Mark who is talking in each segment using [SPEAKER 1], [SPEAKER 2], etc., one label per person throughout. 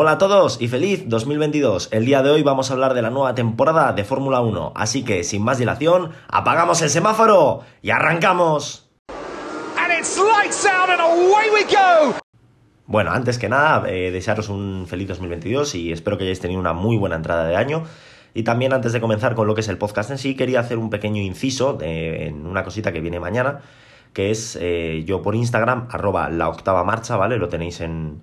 [SPEAKER 1] Hola a todos y feliz 2022. El día de hoy vamos a hablar de la nueva temporada de Fórmula 1, así que sin más dilación, apagamos el semáforo y arrancamos. Bueno, antes que nada, eh, desearos un feliz 2022 y espero que hayáis tenido una muy buena entrada de año. Y también antes de comenzar con lo que es el podcast en sí, quería hacer un pequeño inciso en una cosita que viene mañana, que es eh, yo por Instagram, arroba la octava marcha, ¿vale? Lo tenéis en,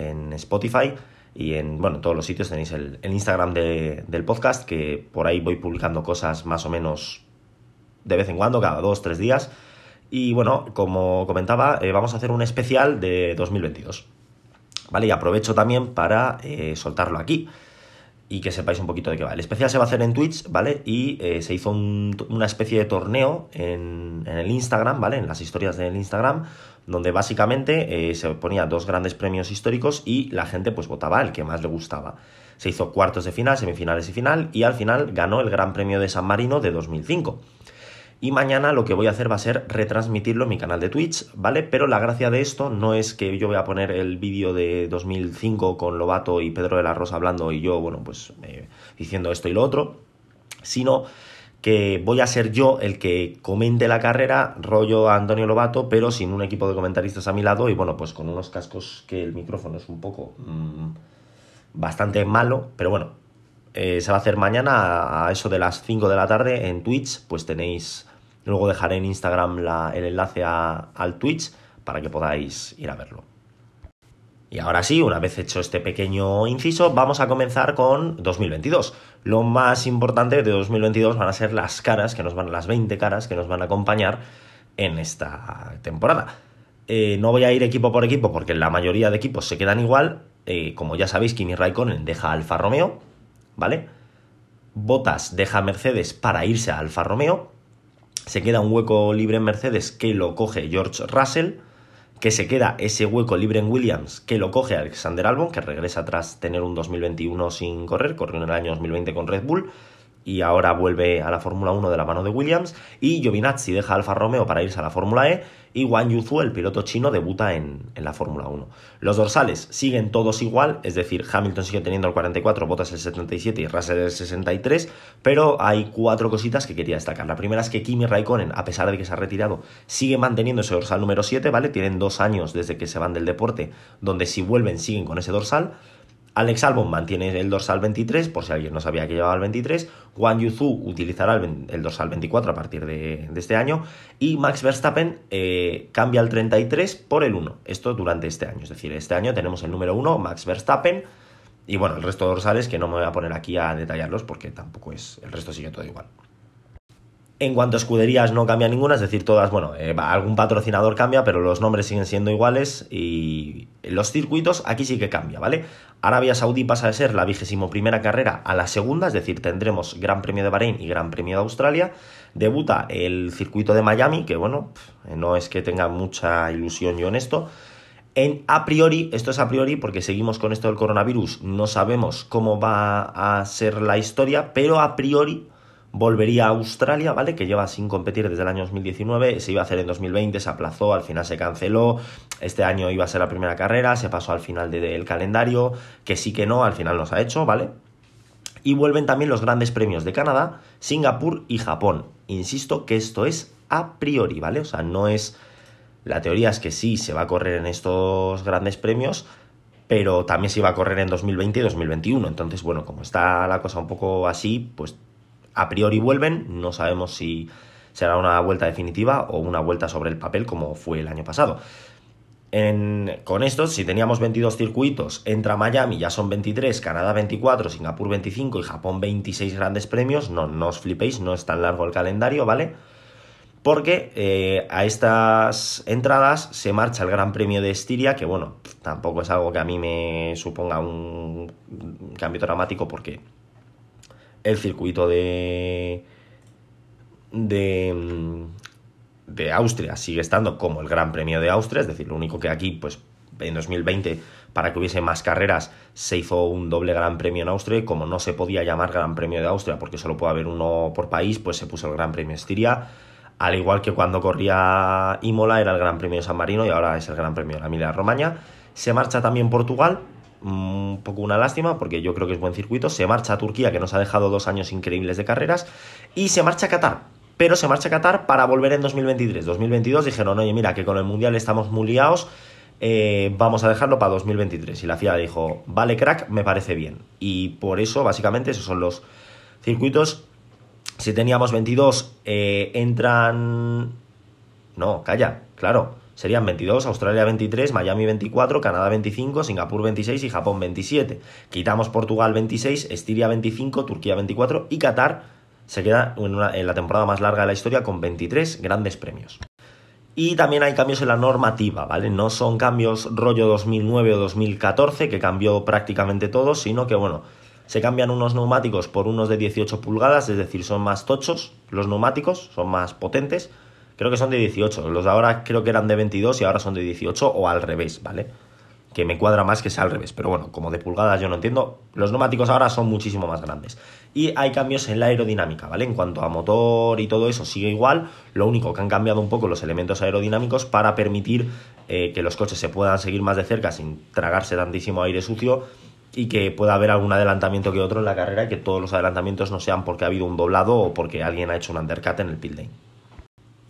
[SPEAKER 1] en Spotify y en bueno, todos los sitios tenéis el, Instagram del podcast, que por ahí voy publicando cosas más o menos de vez en cuando, cada dos, tres días. Y bueno, como comentaba, eh, vamos a hacer un especial de 2022. ¿Vale? Y aprovecho también para eh, soltarlo aquí y que sepáis un poquito de qué va. El especial se va a hacer en Twitch, ¿vale? Y eh, se hizo una especie de torneo en, en, el Instagram, ¿vale? En las historias del Instagram, donde básicamente eh, se ponía dos grandes premios históricos y la gente pues votaba el que más le gustaba. Se hizo cuartos de final, semifinales y final, y al final ganó el Gran Premio de San Marino de 2005. Y mañana lo que voy a hacer va a ser retransmitirlo en mi canal de Twitch, ¿vale? Pero la gracia de esto no es que yo voy a poner el vídeo de 2005 con Lobato y Pedro de la Rosa hablando y yo, bueno, pues eh, diciendo esto y lo otro, sino que voy a ser yo el que comente la carrera, rollo a Antonio Lobato, pero sin un equipo de comentaristas a mi lado y bueno, pues con unos cascos que el micrófono es un poco mmm, bastante malo, pero bueno, eh, se va a hacer mañana a eso de las 5 de la tarde en Twitch, pues tenéis Luego dejaré en Instagram el enlace al Twitch para que podáis ir a verlo. Y ahora sí, una vez hecho este pequeño inciso, vamos a comenzar con 2022. Lo más importante de 2022 van a ser las caras, que nos van, las 20 caras que nos van a acompañar en esta temporada. Eh, no voy a ir equipo por equipo porque la mayoría de equipos se quedan igual. Eh, como ya sabéis, Kimi Raikkonen deja Alfa Romeo, ¿vale? Bottas deja Mercedes para irse a Alfa Romeo se queda un hueco libre en Mercedes que lo coge George Russell, que se queda ese hueco libre en Williams que lo coge Alexander Albon, que regresa tras tener un 2021 sin correr, corrió en el año 2020 con Red Bull, y ahora vuelve a la Fórmula 1 de la mano de Williams. Y Giovinazzi deja Alfa Romeo para irse a la Fórmula E. Y Wang Yuzu, el piloto chino, debuta en, la Fórmula 1. Los dorsales siguen todos igual, es decir, Hamilton sigue teniendo el 44, Bottas el 77 y Russell el 63. Pero hay cuatro cositas que quería destacar. La primera es que Kimi Raikkonen, a pesar de que se ha retirado, sigue manteniendo ese dorsal número 7, ¿vale? Tienen dos años desde que se van del deporte, donde si vuelven siguen con ese dorsal. Alex Albon mantiene el dorsal 23, por si alguien no sabía que llevaba el 23. Juan Yuzu utilizará el, dorsal 24 a partir de, este año. Y Max Verstappen eh, cambia el 33 por el 1. Esto durante este año. Es decir, este año tenemos el número 1, Max Verstappen. Y bueno, el resto de dorsales que no me voy a poner aquí a detallarlos porque tampoco es. El resto sigue todo igual. En cuanto a escuderías no cambia ninguna, es decir, todas, bueno, eh, algún patrocinador cambia, pero los nombres siguen siendo iguales y los circuitos aquí sí que cambia, ¿vale? Arabia Saudí pasa de ser la vigésimo primera carrera a la segunda, es decir, tendremos Gran Premio de Bahrein y Gran Premio de Australia. Debuta el circuito de Miami, que bueno, no es que tenga mucha ilusión yo en esto. En a priori, esto es a priori porque seguimos con esto del coronavirus, no sabemos cómo va a ser la historia, pero a priori volvería a Australia, ¿vale? Que lleva sin competir desde el año 2019, se iba a hacer en 2020, se aplazó, al final se canceló, este año iba a ser la primera carrera, se pasó al final del calendario, que sí que no, al final nos ha hecho, ¿vale? Y vuelven también los grandes premios de Canadá, Singapur y Japón. Insisto que esto es a priori, ¿vale? O sea, no es... La teoría es que sí, se va a correr en estos grandes premios, pero también se iba a correr en 2020 y 2021. Entonces, bueno, como está la cosa un poco así, pues a priori vuelven, no sabemos si será una vuelta definitiva o una vuelta sobre el papel como fue el año pasado. con esto, si teníamos 22 circuitos, entra Miami, ya son 23, Canadá 24, Singapur 25 y Japón 26 grandes premios, no, no os flipéis, no es tan largo el calendario, ¿vale? Porque eh, a estas entradas se marcha el Gran Premio de Estiria, que bueno, tampoco es algo que a mí me suponga un cambio dramático porque el circuito de, de, de Austria sigue estando como el Gran Premio de Austria, es decir, lo único que aquí, pues en 2020, para que hubiese más carreras, se hizo un doble Gran Premio en Austria y como no se podía llamar Gran Premio de Austria porque solo puede haber uno por país, pues se puso el Gran Premio Estiria, al igual que cuando corría Imola era el Gran Premio de San Marino y ahora es el Gran Premio de la Emilia Romagna. Se marcha también Portugal, un poco una lástima porque yo creo que es buen circuito. Se marcha a Turquía, que nos ha dejado dos años increíbles de carreras, y se marcha a Qatar. Pero se marcha a Qatar para volver en 2023. 2022 dijeron, oye, mira, que con el Mundial estamos muy liados, eh, vamos a dejarlo para 2023. Y la FIA dijo, vale, crack, me parece bien. Y por eso, básicamente, esos son los circuitos. Si teníamos 22, eh, entran... No, calla, claro. Serían 22, Australia 23, Miami 24, Canadá 25, Singapur 26 y Japón 27. Quitamos Portugal 26, Estiria 25, Turquía 24 y Qatar se queda en, la temporada más larga de la historia con 23 grandes premios. Y también hay cambios en la normativa, ¿vale? No son cambios rollo 2009 o 2014, que cambió prácticamente todo, sino que, bueno, se cambian unos neumáticos por unos de 18 pulgadas, es decir, son más tochos los neumáticos, son más potentes. Creo que son de 18, los de ahora creo que eran de 22 y ahora son de 18 o al revés, ¿vale? que me cuadra más que sea al revés, pero bueno, como de pulgadas yo no entiendo, los neumáticos ahora son muchísimo más grandes. Y hay cambios en la aerodinámica, ¿vale? En cuanto a motor y todo eso sigue igual, lo único que han cambiado un poco los elementos aerodinámicos para permitir eh, que los coches se puedan seguir más de cerca sin tragarse tantísimo aire sucio y que pueda haber algún adelantamiento que otro en la carrera y que todos los adelantamientos no sean porque ha habido un doblado o porque alguien ha hecho un undercut en el pit lane.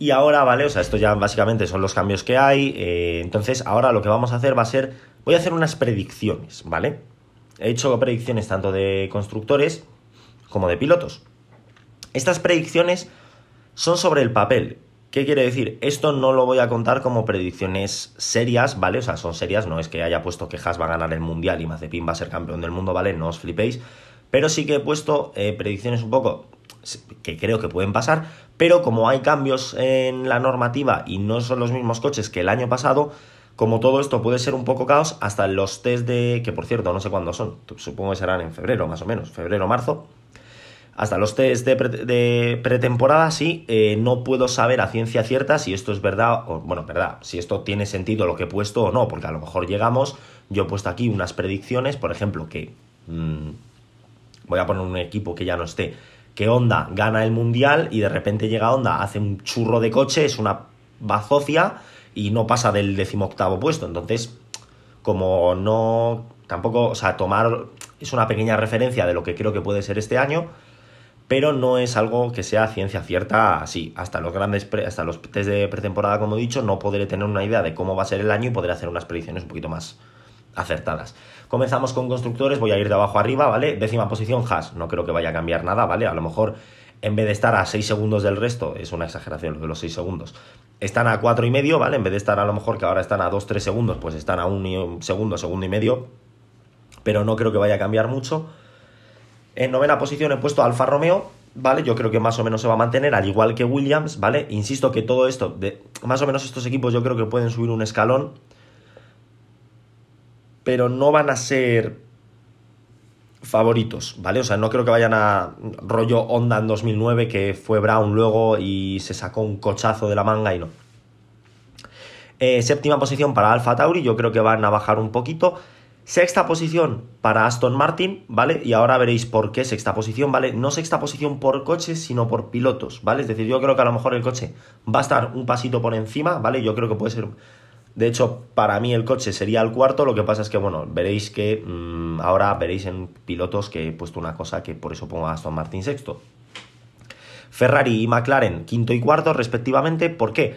[SPEAKER 1] Y ahora, ¿vale? O sea, esto ya básicamente son los cambios que hay. Eh, entonces, ahora lo que vamos a hacer va a ser Voy a hacer unas predicciones, ¿vale? He hecho predicciones tanto de constructores como de pilotos. Estas predicciones son sobre el papel. ¿Qué quiere decir? Esto no lo voy a contar como predicciones serias, ¿vale? O sea, son serias, no es que haya puesto que Haas va a ganar el Mundial y Mazepin va a ser campeón del mundo, ¿vale? No os flipéis. Pero sí que he puesto eh, predicciones un poco que creo que pueden pasar, pero como hay cambios en la normativa y no son los mismos coches que el año pasado, como todo esto puede ser un poco caos, hasta los test de, que por cierto no sé cuándo son, supongo que serán en febrero más o menos, febrero, marzo, hasta los test de, pretemporada sí, eh, no puedo saber a ciencia cierta si esto es verdad, o bueno, verdad, si esto tiene sentido lo que he puesto o no, porque a lo mejor llegamos, yo he puesto aquí unas predicciones, por ejemplo, que mm, voy a poner un equipo que ya no esté, que Honda gana el mundial y de repente llega Honda, hace un churro de coche, es una bazofia y no pasa del decimoctavo puesto. Entonces, como no, tampoco, o sea, tomar es una pequeña referencia de lo que creo que puede ser este año, pero no es algo que sea ciencia cierta así. Hasta los grandes, hasta los test de pretemporada, como he dicho, no podré tener una idea de cómo va a ser el año y poder hacer unas predicciones un poquito más acertadas. Comenzamos con constructores, voy a ir de abajo arriba, ¿vale? Décima posición, Haas, no creo que vaya a cambiar nada, ¿vale? A lo mejor en vez de estar a 6 segundos del resto, es una exageración lo de los 6 segundos, están a 4 y medio, ¿vale? En vez de estar a lo mejor que ahora están a 2-3 segundos, pues están a 1 segundo, segundo y medio, pero no creo que vaya a cambiar mucho. En novena posición he puesto Alfa Romeo, ¿vale? Yo creo que más o menos se va a mantener, al igual que Williams, ¿vale? Insisto que todo esto, de, más o menos estos equipos yo creo que pueden subir un escalón, pero no van a ser favoritos, ¿vale? O sea, no creo que vayan a rollo Honda en 2009, que fue Brown luego y se sacó un cochazo de la manga y no. Eh, séptima posición para Alfa Tauri, yo creo que van a bajar un poquito. Sexta posición para Aston Martin, ¿vale? Y ahora veréis por qué sexta posición, ¿vale? No sexta posición por coches, sino por pilotos, ¿vale? Es decir, yo creo que a lo mejor el coche va a estar un pasito por encima, ¿vale? Yo creo que puede ser de hecho, para mí el coche sería el cuarto, lo que pasa es que, bueno, veréis que mm, ahora veréis en pilotos que he puesto una cosa que por eso pongo a Aston Martin sexto. Ferrari y McLaren quinto y cuarto respectivamente, ¿por qué?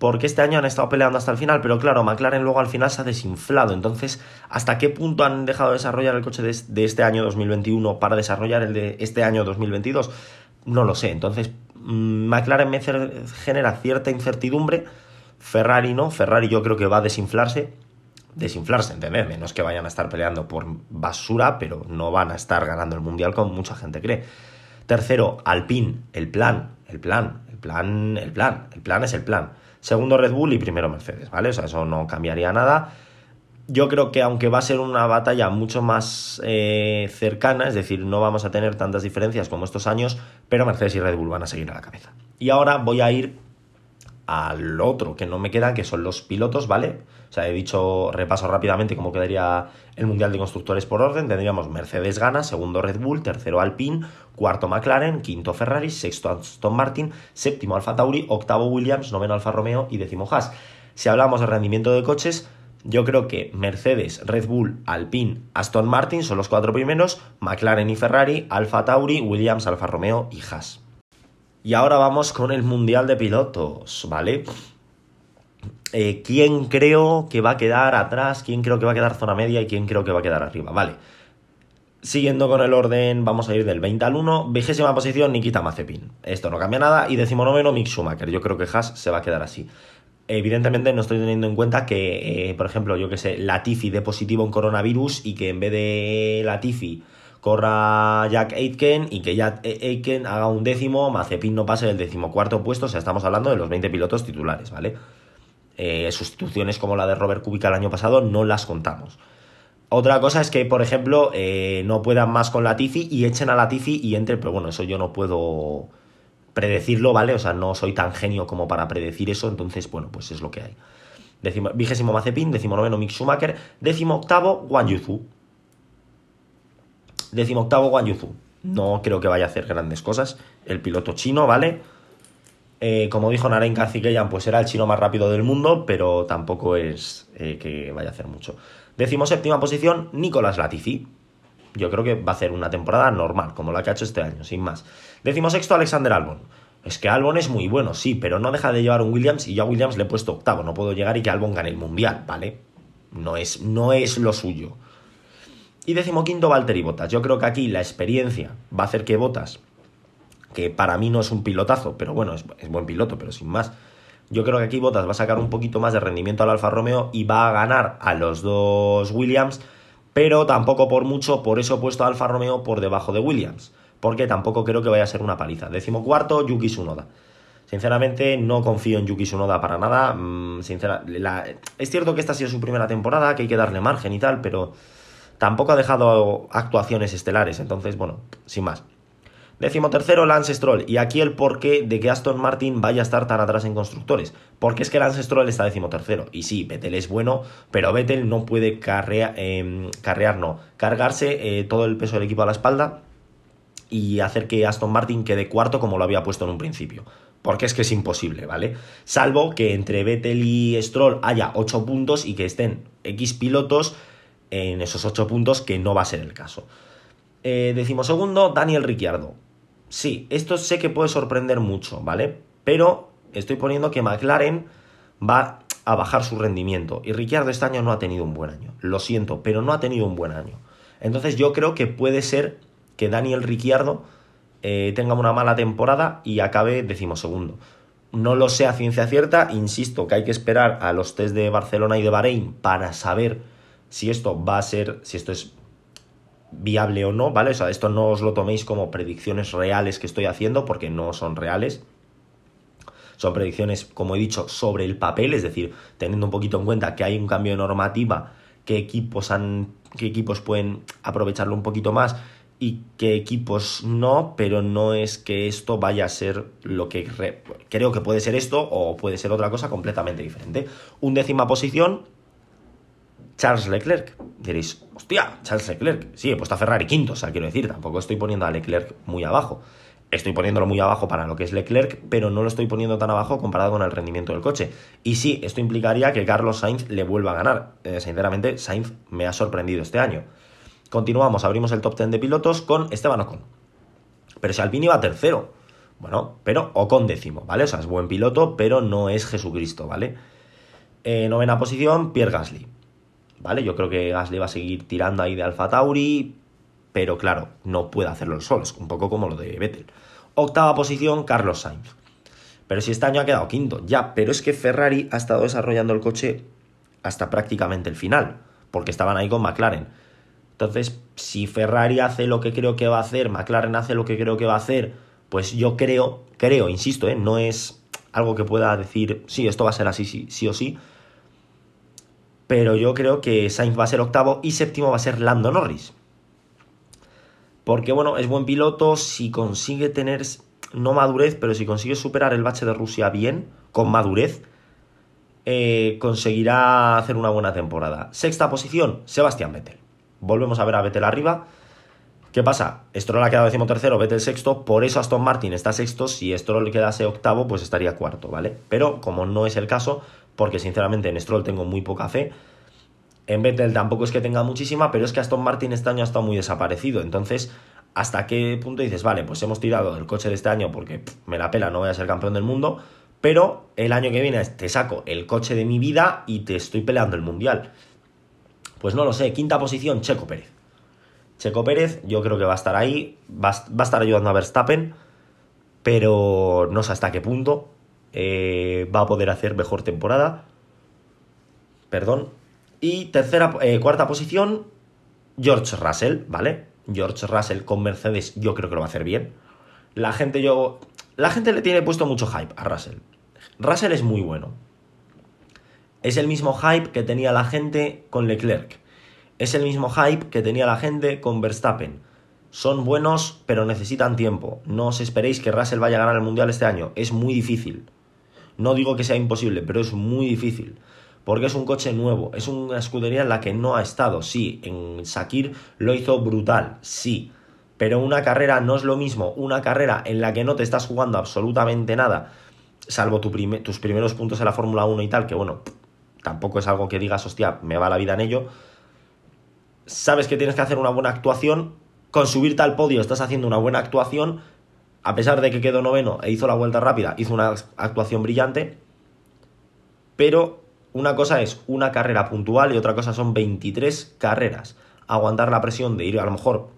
[SPEAKER 1] Porque este año han estado peleando hasta el final, pero claro, McLaren luego al final se ha desinflado. Entonces, ¿hasta qué punto han dejado de desarrollar el coche de este año 2021 para desarrollar el de este año 2022? No lo sé. Entonces, mm, McLaren me genera cierta incertidumbre Ferrari no, Ferrari yo creo que va a desinflarse. Desinflarse, entendedme, no es que vayan a estar peleando por basura, pero no van a estar ganando el mundial como mucha gente cree. Tercero, Alpine, el plan, el plan, el plan, el plan, el plan es el plan. Segundo Red Bull y primero Mercedes, ¿vale? O sea, eso no cambiaría nada. Yo creo que aunque va a ser una batalla mucho más eh, cercana, es decir, no vamos a tener tantas diferencias como estos años, pero Mercedes y Red Bull van a seguir a la cabeza. Y ahora voy a ir al otro que no me quedan, que son los pilotos, ¿vale? O sea, he dicho, repaso rápidamente cómo quedaría el Mundial de Constructores por orden. Tendríamos Mercedes gana, segundo Red Bull, tercero Alpine, cuarto McLaren, quinto Ferrari, sexto Aston Martin, séptimo Alfa Tauri, octavo Williams, noveno Alfa Romeo y décimo Haas. Si hablamos de rendimiento de coches, Yo creo que Mercedes, Red Bull, Alpine, Aston Martin son los cuatro primeros, McLaren y Ferrari, Alfa Tauri, Williams, Alfa Romeo y Haas. Y ahora vamos con el Mundial de Pilotos, ¿vale? Eh, ¿Quién creo que va a quedar atrás? ¿Quién creo que va a quedar zona media? ¿Y quién creo que va a quedar arriba? Vale. Siguiendo con el orden, vamos a ir del 20 al 1. Vigésima posición, Nikita Mazepin. Esto no cambia nada. Y decimonoveno, Mick Schumacher. Yo creo que Haas se va a quedar así. Evidentemente no estoy teniendo en cuenta que, eh, por ejemplo, yo que sé, Latifi de positivo en coronavirus y que en vez de Latifi corra Jack Aitken y que Jack Aitken haga un décimo, Mazepin no pase del decimocuarto puesto, o sea, estamos hablando de los 20 pilotos titulares, ¿vale? Eh, sustituciones como la de Robert Kubica el año pasado no las contamos. Otra cosa es que, por ejemplo, eh, no puedan más con Latifi y echen a Latifi y entre, pero bueno, eso yo no puedo predecirlo, ¿vale? O sea, no soy tan genio como para predecir eso, entonces, bueno, pues es lo que hay. vigésimo Mazepin, décimo noveno Mick Schumacher, décimo octavo Wang Yuzu. Décimo octavo Wang Yuzu. No creo que vaya a hacer grandes cosas. El piloto chino, ¿vale? Eh, como dijo Naren Kazikeyan, pues era el chino más rápido del mundo, pero tampoco es eh, que vaya a hacer mucho. Décimo séptima posición, Nicolás Latifi. Yo creo que va a hacer una temporada normal, como la que ha hecho este año, sin más. Décimo sexto, Alexander Albon. Es que Albon es muy bueno, sí, pero no deja de llevar un Williams y yo a Williams le he puesto octavo. No puedo llegar y que Albon gane el mundial, ¿vale? No es, no es lo suyo. Y decimoquinto, Valtteri Bottas. Yo creo que aquí la experiencia va a hacer que Bottas, que para mí no es un pilotazo, pero bueno, es, buen piloto, pero sin más, yo creo que aquí Bottas va a sacar un poquito más de rendimiento al Alfa Romeo y va a ganar a los dos Williams, pero tampoco por mucho, por eso he puesto a Alfa Romeo por debajo de Williams, porque tampoco creo que vaya a ser una paliza. Décimo cuarto, Yuki Tsunoda. Sinceramente, no confío en Yuki Tsunoda para nada. Mm, es cierto que esta ha sido su primera temporada, que hay que darle margen y tal, pero tampoco ha dejado actuaciones estelares. Entonces, bueno, sin más. Décimo tercero, Lance Stroll. Y aquí el porqué de que Aston Martin vaya a estar tan atrás en constructores. Porque es que Lance Stroll está décimo tercero. Y sí, Vettel es bueno, pero Vettel no puede carrear, em, carrear no, cargarse eh, todo el peso del equipo a la espalda y hacer que Aston Martin quede cuarto como lo había puesto en un principio. Porque es que es imposible, ¿vale? Salvo que entre Vettel y Stroll haya 8 puntos y que estén X pilotos en esos 8 puntos, que no va a ser el caso. Eh, decimosegundo, Daniel Ricciardo. Sí, esto sé que puede sorprender mucho, ¿vale? Pero estoy poniendo que McLaren va a bajar su rendimiento. Y Ricciardo este año no ha tenido un buen año. Lo siento, pero no ha tenido un buen año. Entonces yo creo que puede ser que Daniel Ricciardo eh, tenga una mala temporada y acabe decimosegundo. No lo sé a ciencia cierta, insisto que hay que esperar a los test de Barcelona y de Bahrein para saber si esto va a ser, si esto es viable o no, ¿vale? O sea, esto no os lo toméis como predicciones reales que estoy haciendo porque no son reales. Son predicciones, como he dicho, sobre el papel, es decir, teniendo un poquito en cuenta que hay un cambio de normativa, qué equipos han qué equipos pueden aprovecharlo un poquito más y qué equipos no, pero no es que esto vaya a ser lo que creo que puede ser esto o puede ser otra cosa completamente diferente. Un décima posición Charles Leclerc. Diréis, hostia, Charles Leclerc. Sí, he puesto a Ferrari quinto, o sea, quiero decir, tampoco estoy poniendo a Leclerc muy abajo. Estoy poniéndolo muy abajo para lo que es Leclerc, pero no lo estoy poniendo tan abajo comparado con el rendimiento del coche. Y sí, esto implicaría que Carlos Sainz le vuelva a ganar. Eh, sinceramente, Sainz me ha sorprendido este año. Continuamos, abrimos el top 10 de pilotos con Esteban Ocon. Pero si Alpine iba tercero. Bueno, pero Ocon décimo, ¿vale? O sea, es buen piloto, pero no es Jesucristo, ¿vale? Eh, novena posición, Pierre Gasly. ¿Vale? Yo creo que Gasly va a seguir tirando ahí de Alfa Tauri, pero claro, no puede hacerlo el solo, es un poco como lo de Vettel. Octava posición, Carlos Sainz. Pero si este año ha quedado quinto, ya, pero es que Ferrari ha estado desarrollando el coche hasta prácticamente el final, porque estaban ahí con McLaren. Entonces, si Ferrari hace lo que creo que va a hacer, McLaren hace lo que creo que va a hacer, pues yo creo, creo, insisto, ¿eh? no es algo que pueda decir, sí, esto va a ser así, sí, sí o sí, pero yo creo que Sainz va a ser octavo y séptimo va a ser Lando Norris. Porque bueno, es buen piloto, si consigue tener, no madurez, pero si consigue superar el bache de Rusia bien, con madurez, eh, conseguirá hacer una buena temporada. Sexta posición, Sebastián Vettel. Volvemos a ver a Vettel arriba. ¿Qué pasa? Stroll ha quedado decimotercero, Vettel sexto, por eso Aston Martin está sexto. Si Stroll quedase octavo, pues estaría cuarto, ¿vale? Pero como no es el caso, porque sinceramente en Stroll tengo muy poca fe, En Vettel tampoco es que tenga muchísima, pero es que Aston Martin este año ha estado muy desaparecido. Entonces, ¿hasta qué punto dices, vale, pues hemos tirado el coche de este año porque me la pela, no voy a ser campeón del mundo, pero el año que viene te saco el coche de mi vida y te estoy peleando el mundial? Pues no lo sé, quinta posición, Checo Pérez. Checo Pérez, yo creo que va a estar ahí, va, a estar ayudando a Verstappen, pero no sé hasta qué punto eh, va a poder hacer mejor temporada. Perdón. Y tercera, eh, cuarta posición, George Russell, ¿vale? George Russell con Mercedes, yo creo que lo va a hacer bien. La gente, yo. La gente le tiene puesto mucho hype a Russell. Russell es muy bueno. Es el mismo hype que tenía la gente con Leclerc. Es el mismo hype que tenía la gente con Verstappen. Son buenos, pero necesitan tiempo. No os esperéis que Russell vaya a ganar el Mundial este año. Es muy difícil. No digo que sea imposible, pero es muy difícil. Porque es un coche nuevo, es una escudería en la que no ha estado. Sí, en Sakir lo hizo brutal, sí. Pero una carrera no es lo mismo. Una carrera en la que no te estás jugando absolutamente nada, salvo tus primeros puntos en la Fórmula 1 y tal, que bueno, tampoco es algo que digas, hostia, me va la vida en ello sabes que tienes que hacer una buena actuación, con subirte al podio estás haciendo una buena actuación, a pesar de que quedó noveno e hizo la vuelta rápida, hizo una actuación brillante, pero una cosa es una carrera puntual y otra cosa son 23 carreras. Aguantar la presión de ir a lo mejor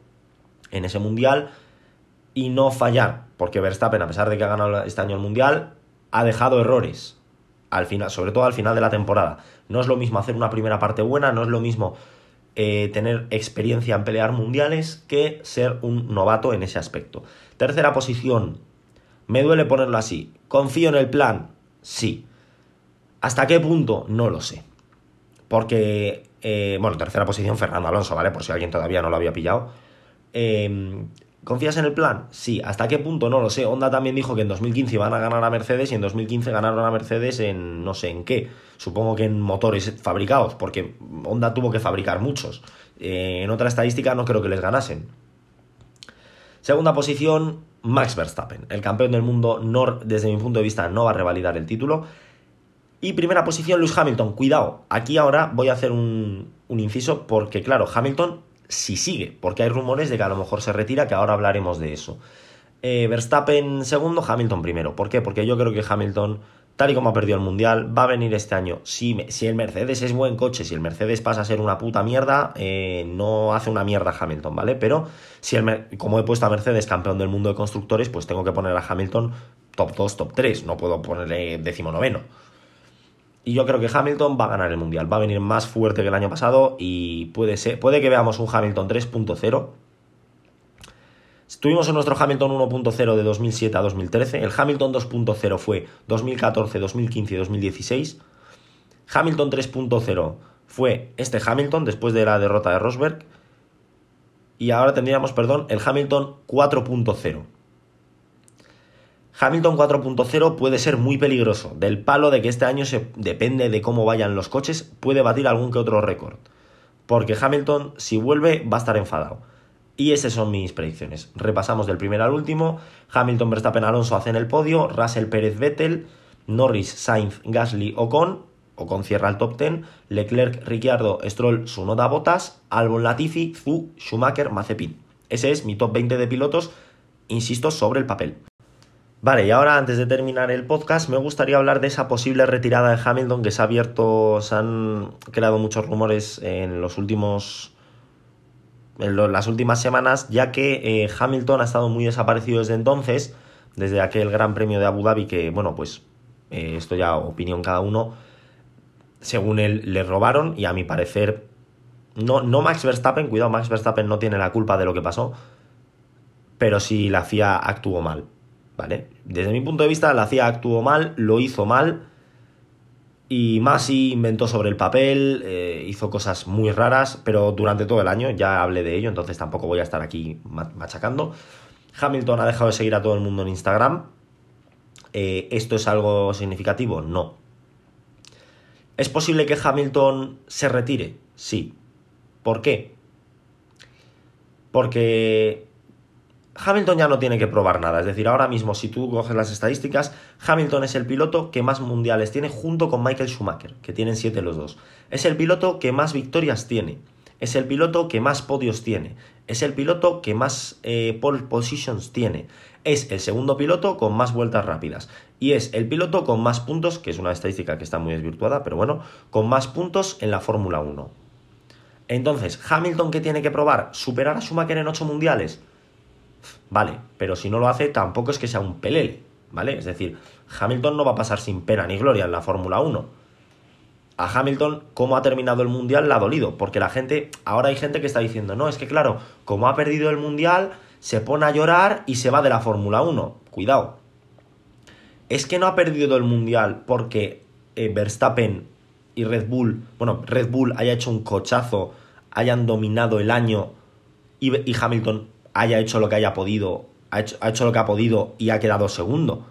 [SPEAKER 1] en ese mundial y no fallar, porque Verstappen, a pesar de que ha ganado este año el mundial, ha dejado errores al final, sobre todo al final de la temporada. No es lo mismo hacer una primera parte buena, no es lo mismo eh, tener experiencia en pelear mundiales que ser un novato en ese aspecto. Tercera posición, me duele ponerlo así. ¿Confío en el plan? Sí. ¿Hasta qué punto? No lo sé. Porque, eh, bueno, tercera posición, Fernando Alonso, ¿vale? Por si alguien todavía no lo había pillado. Eh, ¿Confías en el plan? Sí. ¿Hasta qué punto? No lo sé. Honda también dijo que en 2015 iban a ganar a Mercedes y en 2015 ganaron a Mercedes en no sé en qué. Supongo que en motores fabricados, porque Honda tuvo que fabricar muchos. Eh, en otra estadística no creo que les ganasen. Segunda posición, Max Verstappen. El campeón del mundo, no, desde mi punto de vista, no va a revalidar el título. Y primera posición, Lewis Hamilton. Cuidado, aquí ahora voy a hacer un, un inciso porque, claro, Hamilton si sigue, porque hay rumores de que a lo mejor se retira, que ahora hablaremos de eso. Eh, Verstappen segundo, Hamilton primero. ¿Por qué? Porque yo creo que Hamilton, tal y como ha perdido el Mundial, va a venir este año. Si, si el Mercedes es buen coche, si el Mercedes pasa a ser una puta mierda, eh, no hace una mierda Hamilton, ¿vale? Pero si el, como he puesto a Mercedes campeón del mundo de constructores, pues tengo que poner a Hamilton top 2, top 3, no puedo ponerle décimo noveno. Y yo creo que Hamilton va a ganar el Mundial, va a venir más fuerte que el año pasado y puede, ser, que veamos un Hamilton 3.0. Tuvimos en nuestro Hamilton 1.0 de 2007 a 2013, el Hamilton 2.0 fue 2014, 2015 y 2016. Hamilton 3.0 fue este Hamilton después de la derrota de Rosberg. Y ahora tendríamos, perdón, el Hamilton 4.0. Hamilton 4.0 puede ser muy peligroso, del palo de que este año se, depende de cómo vayan los coches, puede batir algún que otro récord. Porque Hamilton, si vuelve, va a estar enfadado. Y esas son mis predicciones. Repasamos del primer al último. Hamilton, Verstappen, Alonso hacen el podio. Russell, Pérez, Vettel. Norris, Sainz, Gasly, Ocon. Ocon cierra el top 10. Leclerc, Ricciardo, Stroll, Sunoda, Botas. Albon, Latifi, Zu, Schumacher, Mazepin. Ese es mi top 20 de pilotos, insisto, sobre el papel. Vale, y ahora antes de terminar el podcast, me gustaría hablar de esa posible retirada de Hamilton que se ha abierto, se han creado muchos rumores en los últimos. en las últimas semanas, ya que eh, Hamilton ha estado muy desaparecido desde entonces, desde aquel gran premio de Abu Dhabi, que, bueno, pues eh, esto ya opinión cada uno. Según él, le robaron, y a mi parecer. No, no Max Verstappen, cuidado, Max Verstappen no tiene la culpa de lo que pasó, pero sí la FIA actuó mal ¿vale? Desde mi punto de vista, la CIA actuó mal, lo hizo mal, y Masi inventó sobre el papel, eh, hizo cosas muy raras, pero durante todo el año, ya hablé de ello, entonces tampoco voy a estar aquí machacando. Hamilton ha dejado de seguir a todo el mundo en Instagram. Eh, ¿Esto es algo significativo? No. ¿Es posible que Hamilton se retire? Sí. ¿Por qué? Porque Hamilton ya no tiene que probar nada. Es decir, ahora mismo, si tú coges las estadísticas, Hamilton es el piloto que más mundiales tiene junto con Michael Schumacher, que tienen siete los dos. Es el piloto que más victorias tiene. Es el piloto que más podios tiene. Es el piloto que más eh, pole positions tiene. Es el segundo piloto con más vueltas rápidas. Y es el piloto con más puntos, que es una estadística que está muy desvirtuada, pero bueno, con más puntos en la Fórmula 1. Entonces, Hamilton, ¿qué tiene que probar? ¿Superar a Schumacher en 8 mundiales? Vale, pero si no lo hace, tampoco es que sea un pelele, ¿vale? Es decir, Hamilton no va a pasar sin pena ni gloria en la Fórmula 1. A Hamilton, cómo ha terminado el mundial, le ha dolido, porque la gente, ahora hay gente que está diciendo, no, es que claro, como ha perdido el mundial, se pone a llorar y se va de la Fórmula 1. Cuidado. Es que no ha perdido el mundial porque eh, Verstappen y Red Bull, bueno, Red Bull haya hecho un cochazo, hayan dominado el año y, y Hamilton haya hecho lo que haya podido, ha hecho, ha hecho lo que ha podido y ha quedado segundo.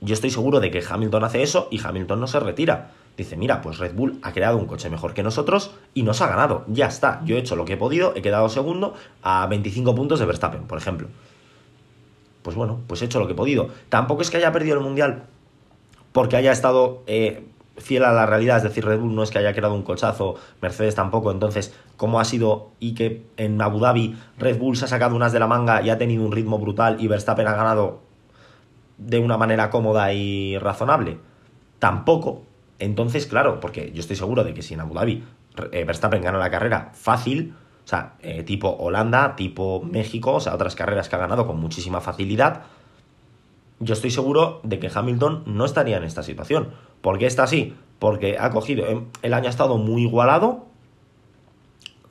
[SPEAKER 1] Yo estoy seguro de que Hamilton hace eso y Hamilton no se retira. Dice, mira, pues Red Bull ha creado un coche mejor que nosotros y nos ha ganado. Ya está, yo he hecho lo que he podido, he quedado segundo a 25 puntos de Verstappen, por ejemplo. Pues bueno, pues he hecho lo que he podido. Tampoco es que haya perdido el Mundial porque haya estado eh, fiel a la realidad, es decir, Red Bull no es que haya creado un cochazo, Mercedes tampoco, entonces, ¿cómo ha sido y que en Abu Dhabi Red Bull se ha sacado unas de la manga y ha tenido un ritmo brutal y Verstappen ha ganado de una manera cómoda y razonable? Tampoco. Entonces, claro, porque yo estoy seguro de que si en Abu Dhabi eh, Verstappen gana la carrera fácil, o sea, eh, tipo Holanda, tipo México, o sea, otras carreras que ha ganado con muchísima facilidad, yo estoy seguro de que Hamilton no estaría en esta situación. ¿Por qué está así? Porque ha cogido, em, el año ha estado muy igualado,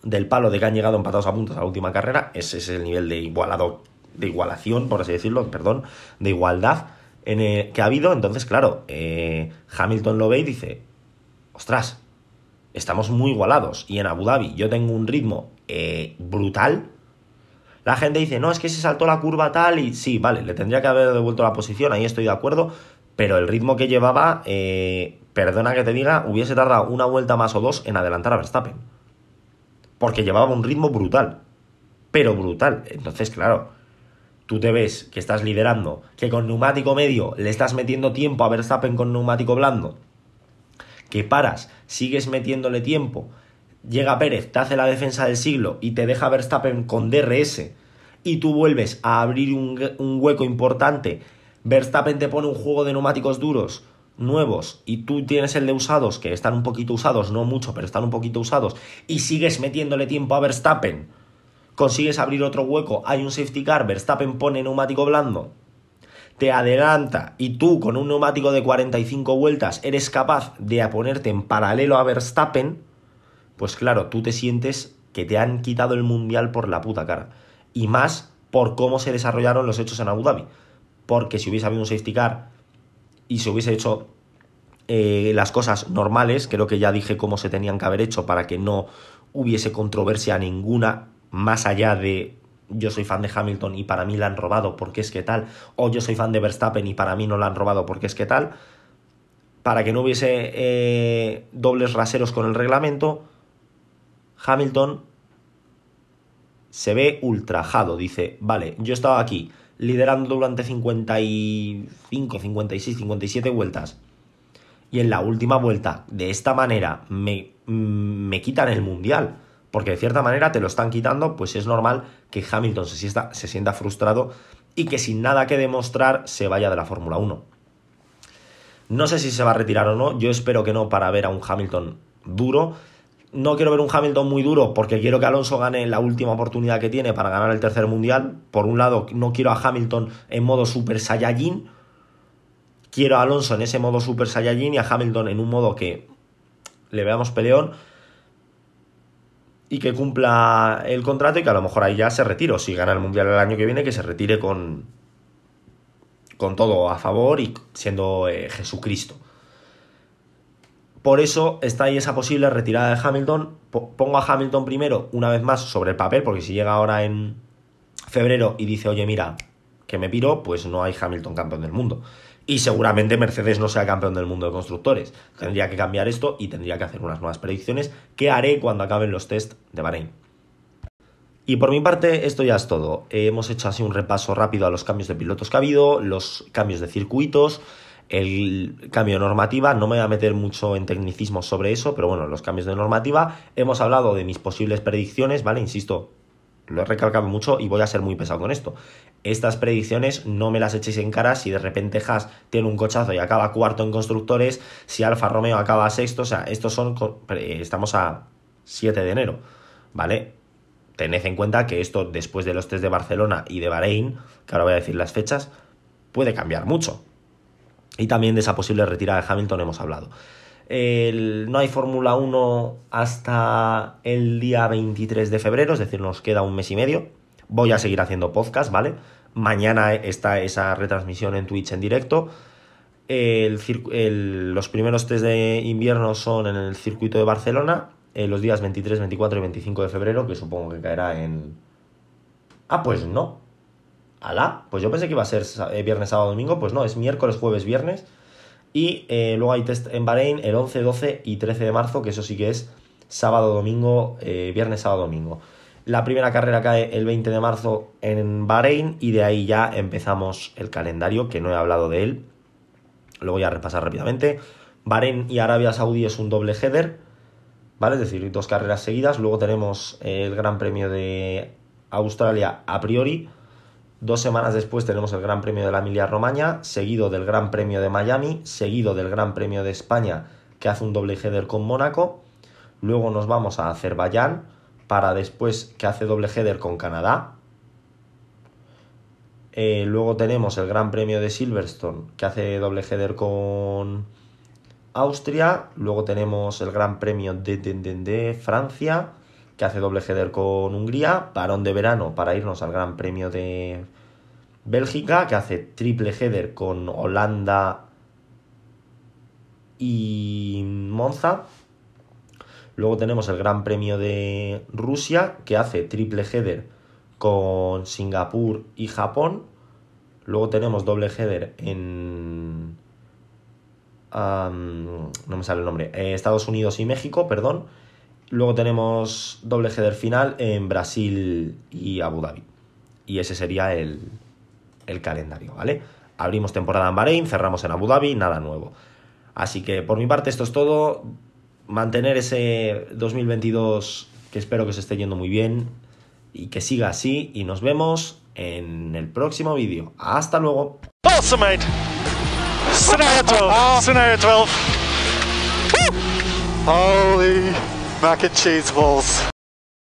[SPEAKER 1] del palo de que han llegado empatados a puntos a la última carrera, ese es el nivel de igualado, de igualación, por así decirlo, perdón, de igualdad en que ha habido. Entonces, claro, eh, Hamilton lo ve y dice, ostras, estamos muy igualados. Y en Abu Dhabi yo tengo un ritmo eh, brutal, la gente dice, no, es que se saltó la curva tal y sí, vale, le tendría que haber devuelto la posición, ahí estoy de acuerdo, pero el ritmo que llevaba, eh, perdona que te diga, hubiese tardado una vuelta más o dos en adelantar a Verstappen. Porque llevaba un ritmo brutal, pero brutal. Entonces, claro, tú te ves que estás liderando, que con neumático medio le estás metiendo tiempo a Verstappen con neumático blando, que paras, sigues metiéndole tiempo llega Pérez, te hace la defensa del siglo y te deja Verstappen con DRS y tú vuelves a abrir un, hueco importante, Verstappen te pone un juego de neumáticos duros nuevos y tú tienes el de usados que están un poquito usados, no mucho, pero están un poquito usados y sigues metiéndole tiempo a Verstappen, consigues abrir otro hueco, hay un safety car, Verstappen pone neumático blando, te adelanta y tú con un neumático de 45 vueltas eres capaz de ponerte en paralelo a Verstappen, pues claro, tú te sientes que te han quitado el mundial por la puta cara. Y más por cómo se desarrollaron los hechos en Abu Dhabi. Porque si hubiese habido un safety car y se hubiese hecho eh, las cosas normales, creo que ya dije cómo se tenían que haber hecho para que no hubiese controversia ninguna más allá de yo soy fan de Hamilton y para mí la han robado porque es que tal, o yo soy fan de Verstappen y para mí no la han robado porque es que tal, para que no hubiese eh, dobles raseros con el reglamento, Hamilton se ve ultrajado. Dice, vale, yo estaba aquí liderando durante 55, 56, 57 vueltas. Y en la última vuelta, de esta manera, me, me quitan el mundial. Porque de cierta manera te lo están quitando, pues es normal que Hamilton se sienta, se sienta frustrado y que sin nada que demostrar se vaya de la Fórmula 1. No sé si se va a retirar o no, yo espero que no para ver a un Hamilton duro no quiero ver un Hamilton muy duro porque quiero que Alonso gane la última oportunidad que tiene para ganar el tercer mundial. Por un lado, no quiero a Hamilton en modo Super Saiyajin. Quiero a Alonso en ese modo Super Saiyajin y a Hamilton en un modo que le veamos peleón y que cumpla el contrato y que a lo mejor ahí ya se retire. si gana el mundial el año que viene, que se retire con, con todo a favor y siendo eh, Jesucristo. Por eso está ahí esa posible retirada de Hamilton. Pongo a Hamilton primero, una vez más, sobre el papel, porque si llega ahora en febrero y dice, oye, mira, que me piro, pues no hay Hamilton campeón del mundo. Y seguramente Mercedes no sea campeón del mundo de constructores. Tendría que cambiar esto y tendría que hacer unas nuevas predicciones que haré cuando acaben los test de Bahrein. Y por mi parte, esto ya es todo. hemos hecho así un repaso rápido a los cambios de pilotos que ha habido, los cambios de circuitos, el cambio de normativa. No me voy a meter mucho en tecnicismo sobre eso, pero bueno, los cambios de normativa. Hemos hablado de mis posibles predicciones, ¿vale? Insisto, lo he recalcado mucho y voy a ser muy pesado con esto. Estas predicciones no me las echéis en cara si de repente Haas tiene un cochazo y acaba cuarto en constructores, si Alfa Romeo acaba sexto, o sea, estos son, estamos a 7 de enero, ¿vale? tened en cuenta que esto después de los test de Barcelona y de Bahrein, que ahora voy a decir las fechas, puede cambiar mucho. Y también de esa posible retirada de Hamilton hemos hablado. no hay Fórmula 1 hasta el día 23 de febrero, es decir, nos queda un mes y medio. Voy a seguir haciendo podcast, ¿vale? Mañana está esa retransmisión en Twitch en directo. los primeros test de invierno son en el circuito de Barcelona eh, los días 23, 24 y 25 de febrero, que supongo que caerá en... Ah, pues no. ¿Alá? Pues yo pensé que iba a ser eh, viernes, sábado, domingo, pues no, es miércoles, jueves, viernes. Y eh, luego hay test en Bahrein el 11, 12 y 13 de marzo, que eso sí que es sábado, domingo, viernes, sábado, domingo. La primera carrera cae el 20 de marzo en Bahrein y de ahí ya empezamos el calendario, que no he hablado de él. Lo voy a repasar rápidamente. Bahrein y Arabia Saudí es un doble header ¿vale? Es decir, dos carreras seguidas. Luego tenemos el Gran Premio de Australia a priori. Dos semanas después tenemos el Gran Premio de la Emilia Romagna, seguido del Gran Premio de Miami, seguido del Gran Premio de España, que hace un doble header con Mónaco. Luego nos vamos a Azerbaiyán, para después que hace doble header con Canadá. Eh, luego tenemos el Gran Premio de Silverstone, que hace doble header con Austria, luego tenemos el Gran Premio de, Francia, que hace doble header con Hungría, parón de verano para irnos al Gran Premio de Bélgica, que hace triple header con Holanda y Monza. Luego tenemos el Gran Premio de Rusia, que hace triple header con Singapur y Japón. Luego tenemos doble header en no me sale el nombre, eh, Estados Unidos y México, perdón. Luego tenemos doble header final en Brasil y Abu Dhabi. Y ese sería el, el calendario, ¿vale? Abrimos temporada en Bahrein, cerramos en Abu Dhabi, nada nuevo. Así que por mi parte esto es todo. Mantener ese 2022 que espero que se esté yendo muy bien y que siga así. Y nos vemos en el próximo vídeo. Hasta luego.
[SPEAKER 2] Scenario 12. Scenario 12. Holy mac and cheese balls.